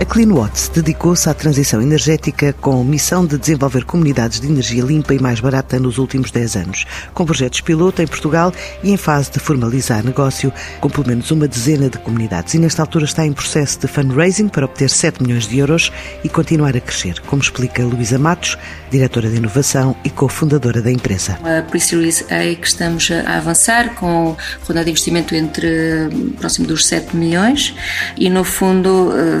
A CleanWatts dedicou-se à transição energética com missão de desenvolver comunidades de energia limpa e mais barata nos últimos 10 anos, com projetos piloto em Portugal e em fase de formalizar negócio com pelo menos uma dezena de comunidades. E nesta altura está em processo de fundraising para obter 7 milhões de euros e continuar a crescer, como explica Luísa Matos, diretora de inovação e cofundadora da empresa. A Pre-Series A que estamos a avançar com ronda de investimento entre próximo dos 7 milhões e no fundo eh,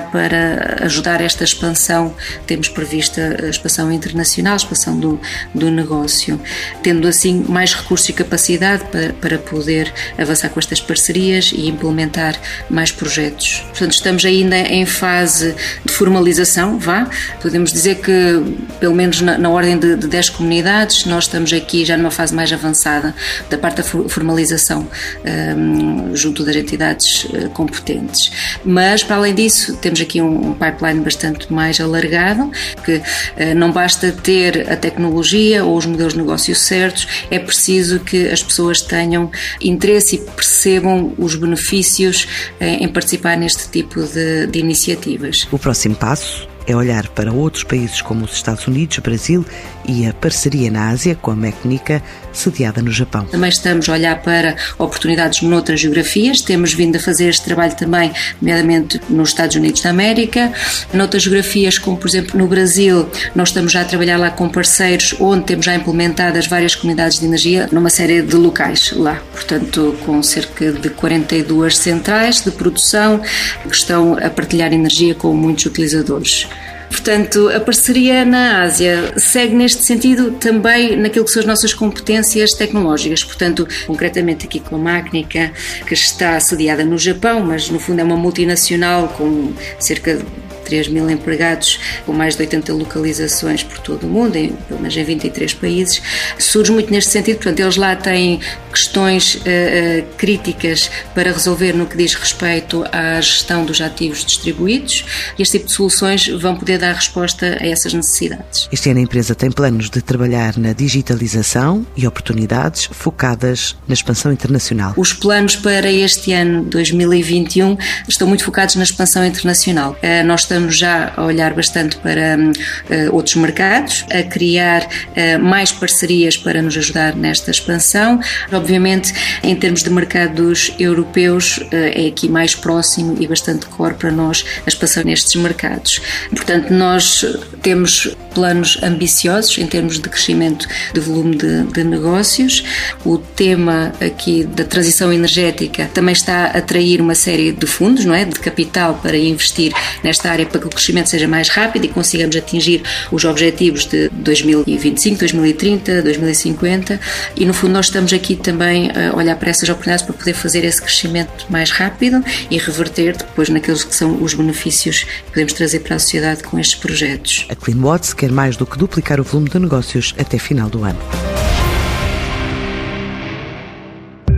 para ajudar esta expansão. Temos prevista a expansão internacional, a expansão do, do negócio, tendo assim mais recursos e capacidade para, para poder avançar com estas parcerias e implementar mais projetos. Portanto, estamos ainda em fase de formalização, vá. Podemos dizer que, pelo menos na, na ordem de, de 10 comunidades, nós estamos aqui já numa fase mais avançada da parte da formalização um, junto das entidades uh, competentes. Mas, para além disso, temos aqui um pipeline bastante mais alargado, que eh, não basta ter a tecnologia ou os modelos de negócio certos, é preciso que as pessoas tenham interesse e percebam os benefícios eh, em participar neste tipo de, de iniciativas. O próximo passo é olhar para outros países como os Estados Unidos, Brasil e a parceria na Ásia com a Mecnica, sediada no Japão. Também estamos a olhar para oportunidades noutras geografias, temos vindo a fazer este trabalho também, nomeadamente nos Estados Unidos da América, noutras geografias, como por exemplo no Brasil, nós estamos já a trabalhar lá com parceiros onde temos já implementadas várias comunidades de energia numa série de locais lá, portanto com cerca de 42 centrais de produção que estão a partilhar energia com muitos utilizadores. Portanto, a parceria na Ásia segue neste sentido também naquilo que são as nossas competências tecnológicas. Portanto, concretamente aqui com a Magnica, que está sediada no Japão, mas no fundo é uma multinacional com cerca de 3 mil empregados, com mais de 80 localizações por todo o mundo, em, pelo menos em 23 países, surge muito neste sentido. Portanto, eles lá têm questões uh, críticas para resolver no que diz respeito à gestão dos ativos distribuídos e este tipo de soluções vão poder dar resposta a essas necessidades. Este ano a empresa tem planos de trabalhar na digitalização e oportunidades focadas na expansão internacional. Os planos para este ano 2021 estão muito focados na expansão internacional. Uh, nós estamos já a olhar bastante para uh, outros mercados, a criar uh, mais parcerias para nos ajudar nesta expansão. Obviamente, em termos de mercados europeus, uh, é aqui mais próximo e bastante core para nós a expansão nestes mercados. Portanto, nós temos planos ambiciosos em termos de crescimento de volume de, de negócios. O tema aqui da transição energética também está a atrair uma série de fundos, não é, de capital para investir nesta área para que o crescimento seja mais rápido e consigamos atingir os objetivos de 2025, 2030, 2050 e no fundo nós estamos aqui também a olhar para essas oportunidades para poder fazer esse crescimento mais rápido e reverter depois naqueles que são os benefícios que podemos trazer para a sociedade com estes projetos. A CleanWatts quer mais do que duplicar o volume de negócios até final do ano.